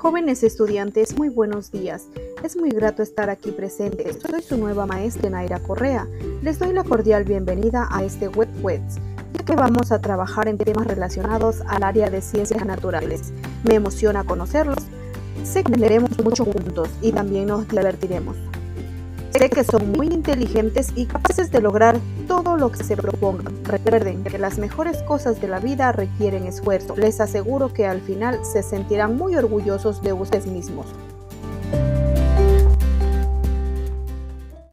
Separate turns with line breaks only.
Jóvenes estudiantes, muy buenos días. Es muy grato estar aquí presente. Soy su nueva maestra Naira Correa. Les doy la cordial bienvenida a este Web ya que vamos a trabajar en temas relacionados al área de ciencias naturales. Me emociona conocerlos. Sé que aprenderemos mucho juntos y también nos divertiremos. Sé que son muy inteligentes y capaces de lograr todo lo que se propongan. Recuerden que las mejores cosas de la vida requieren esfuerzo. Les aseguro que al final se sentirán muy orgullosos de ustedes mismos.